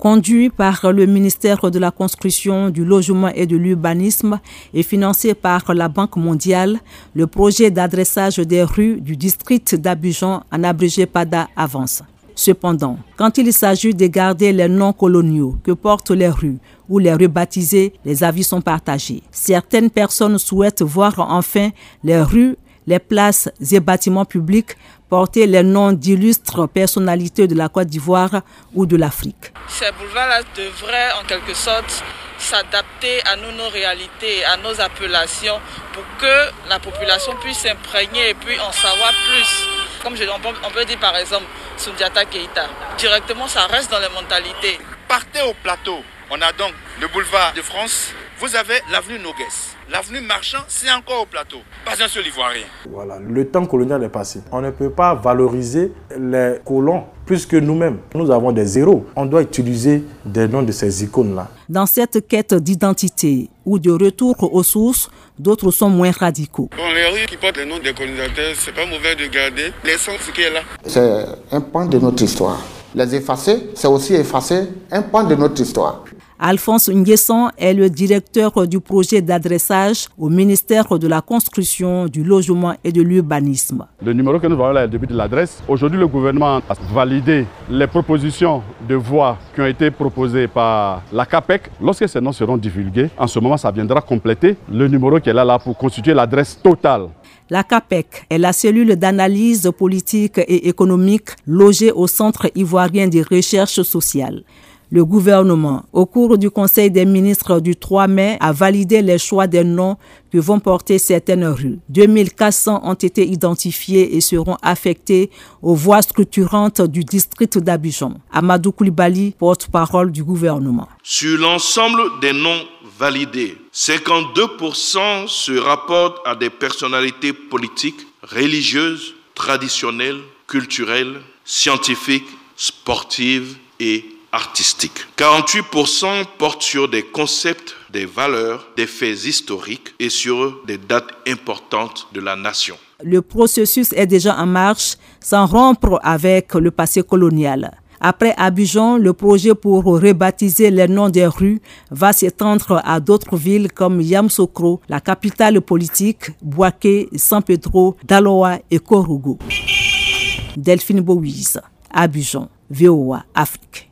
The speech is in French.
Conduit par le ministère de la Construction, du Logement et de l'Urbanisme et financé par la Banque mondiale, le projet d'adressage des rues du district d'Abidjan, en abrégé PADA, avance. Cependant, quand il s'agit de garder les noms coloniaux que portent les rues ou les rues baptisées, les avis sont partagés. Certaines personnes souhaitent voir enfin les rues les places et bâtiments publics porter les noms d'illustres personnalités de la Côte d'Ivoire ou de l'Afrique. Ces boulevards-là devraient en quelque sorte s'adapter à nos, nos, réalités, à nos appellations, pour que la population puisse s'imprégner et puis en savoir plus. Comme je, on, peut, dire par exemple Sundiata Keita, directement ça reste dans les mentalités. Partez au plateau, on a donc le boulevard de France, vous avez l'avenue Nogues. L'avenue Marchand, c'est encore au plateau. Pas un seul Ivoirien. Voilà, le temps colonial est passé. On ne peut pas valoriser les colons plus que nous-mêmes. Nous avons des zéros. On doit utiliser des noms de ces icônes-là. Dans cette quête d'identité ou de retour aux sources, d'autres sont moins radicaux. Bon, les rues qui portent les noms des colonisateurs, c'est pas mauvais de garder l'essence qui est là. C'est un pan de notre histoire. Les effacer, c'est aussi effacer un pan de notre histoire. Alphonse Nguesson est le directeur du projet d'adressage au ministère de la Construction, du Logement et de l'Urbanisme. Le numéro que nous avons là est le début de l'adresse. Aujourd'hui, le gouvernement a validé les propositions de voies qui ont été proposées par la CAPEC. Lorsque ces noms seront divulgués, en ce moment, ça viendra compléter le numéro qui est là, là pour constituer l'adresse totale la CAPEC est la cellule d'analyse politique et économique logée au Centre ivoirien de recherche sociale le gouvernement, au cours du Conseil des ministres du 3 mai, a validé les choix des noms que vont porter certaines rues. 2400 ont été identifiés et seront affectés aux voies structurantes du district d'Abidjan. Amadou Koulibaly, porte-parole du gouvernement. Sur l'ensemble des noms validés, 52% se rapportent à des personnalités politiques, religieuses, traditionnelles, culturelles, scientifiques, sportives et artistique. 48% portent sur des concepts, des valeurs, des faits historiques et sur des dates importantes de la nation. Le processus est déjà en marche sans rompre avec le passé colonial. Après Abidjan, le projet pour rebaptiser les noms des rues va s'étendre à d'autres villes comme Yamsokro, la capitale politique, Boaké, San Pedro, Daloa et Korogo. Delphine Bouise, Abidjan, VOA Afrique.